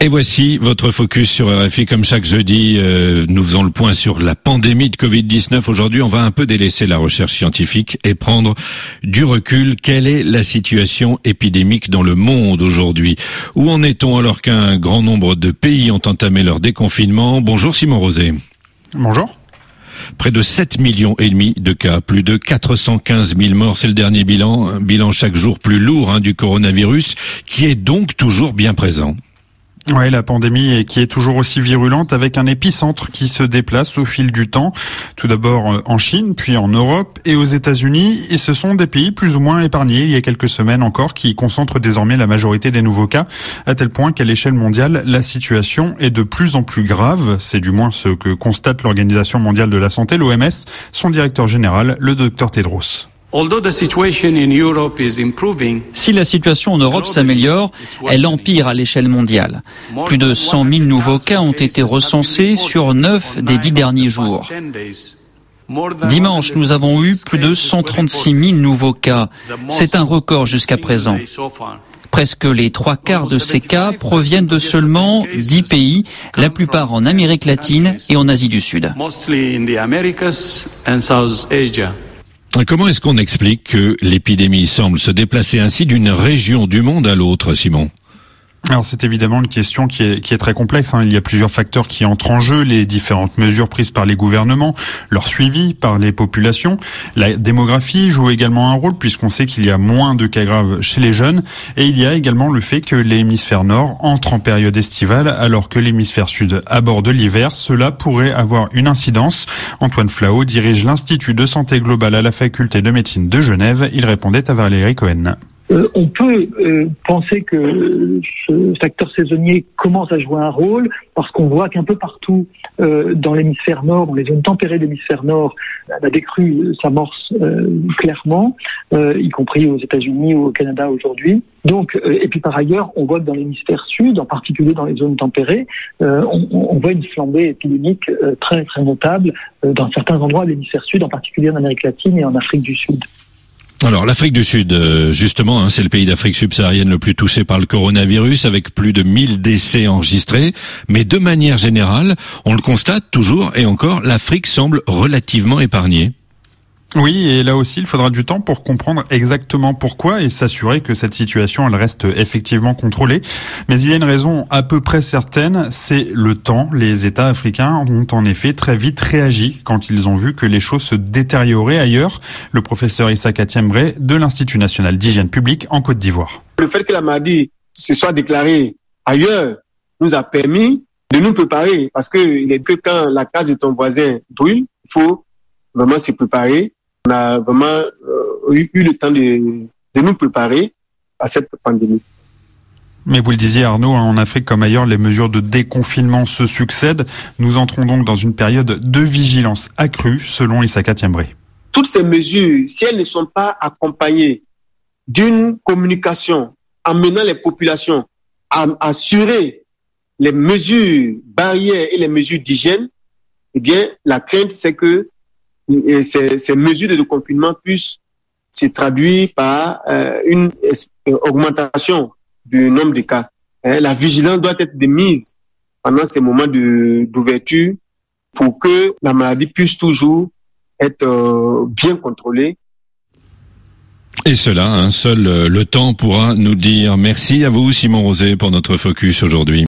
Et voici votre focus sur RFI. Comme chaque jeudi, euh, nous faisons le point sur la pandémie de Covid-19. Aujourd'hui, on va un peu délaisser la recherche scientifique et prendre du recul. Quelle est la situation épidémique dans le monde aujourd'hui? Où en est-on alors qu'un grand nombre de pays ont entamé leur déconfinement? Bonjour Simon Rosé. Bonjour. Près de 7 millions et demi de cas, plus de 415 000 morts, c'est le dernier bilan, un bilan chaque jour plus lourd hein, du coronavirus, qui est donc toujours bien présent. Oui, la pandémie qui est toujours aussi virulente avec un épicentre qui se déplace au fil du temps. Tout d'abord euh, en Chine, puis en Europe et aux États-Unis. Et ce sont des pays plus ou moins épargnés il y a quelques semaines encore qui concentrent désormais la majorité des nouveaux cas, à tel point qu'à l'échelle mondiale, la situation est de plus en plus grave. C'est du moins ce que constate l'Organisation mondiale de la santé, l'OMS, son directeur général, le docteur Tedros. Si la situation en Europe s'améliore, elle empire à l'échelle mondiale. Plus de 100 000 nouveaux cas ont été recensés sur 9 des 10 derniers jours. Dimanche, nous avons eu plus de 136 000 nouveaux cas. C'est un record jusqu'à présent. Presque les trois quarts de ces cas proviennent de seulement 10 pays, la plupart en Amérique latine et en Asie du Sud. Comment est-ce qu'on explique que l'épidémie semble se déplacer ainsi d'une région du monde à l'autre, Simon? Alors c'est évidemment une question qui est, qui est très complexe. Hein. Il y a plusieurs facteurs qui entrent en jeu, les différentes mesures prises par les gouvernements, leur suivi par les populations. La démographie joue également un rôle puisqu'on sait qu'il y a moins de cas graves chez les jeunes. Et il y a également le fait que l'hémisphère nord entre en période estivale alors que l'hémisphère sud aborde l'hiver. Cela pourrait avoir une incidence. Antoine Flao dirige l'Institut de santé globale à la faculté de médecine de Genève. Il répondait à Valérie Cohen. Euh, on peut euh, penser que ce facteur saisonnier commence à jouer un rôle parce qu'on voit qu'un peu partout euh, dans l'hémisphère nord, dans les zones tempérées de l'hémisphère nord, la décrue s'amorce clairement, y compris aux États-Unis ou au Canada aujourd'hui. Donc, et puis par ailleurs, on voit que dans l'hémisphère sud, en particulier dans les zones tempérées, on, on, voit une flambée épidémique très très notable dans certains endroits de l'hémisphère sud, en particulier en Amérique latine et en Afrique du Sud. Alors l'Afrique du Sud, euh, justement, hein, c'est le pays d'Afrique subsaharienne le plus touché par le coronavirus, avec plus de 1000 décès enregistrés. Mais de manière générale, on le constate toujours et encore, l'Afrique semble relativement épargnée. Oui, et là aussi, il faudra du temps pour comprendre exactement pourquoi et s'assurer que cette situation, reste effectivement contrôlée. Mais il y a une raison à peu près certaine, c'est le temps. Les États africains ont en effet très vite réagi quand ils ont vu que les choses se détérioraient ailleurs. Le professeur Issa Katiembre de l'Institut national d'hygiène publique en Côte d'Ivoire. Le fait que la maladie se soit déclarée ailleurs nous a permis de nous préparer parce qu'il est que quand la case de ton voisin brûle, il faut vraiment se préparer on a vraiment euh, eu, le temps de, nous préparer à cette pandémie. Mais vous le disiez Arnaud, hein, en Afrique comme ailleurs, les mesures de déconfinement se succèdent. Nous entrons donc dans une période de vigilance accrue, selon Issaka Tiembré. Toutes ces mesures, si elles ne sont pas accompagnées d'une communication amenant les populations à assurer les mesures barrières et les mesures d'hygiène, eh bien, la crainte, c'est que et ces, mesures de confinement puissent se traduire par euh, une augmentation du nombre de cas. Hein, la vigilance doit être de mise pendant ces moments d'ouverture pour que la maladie puisse toujours être euh, bien contrôlée. Et cela, hein, seul euh, le temps pourra nous dire. Merci à vous, Simon Rosé, pour notre focus aujourd'hui.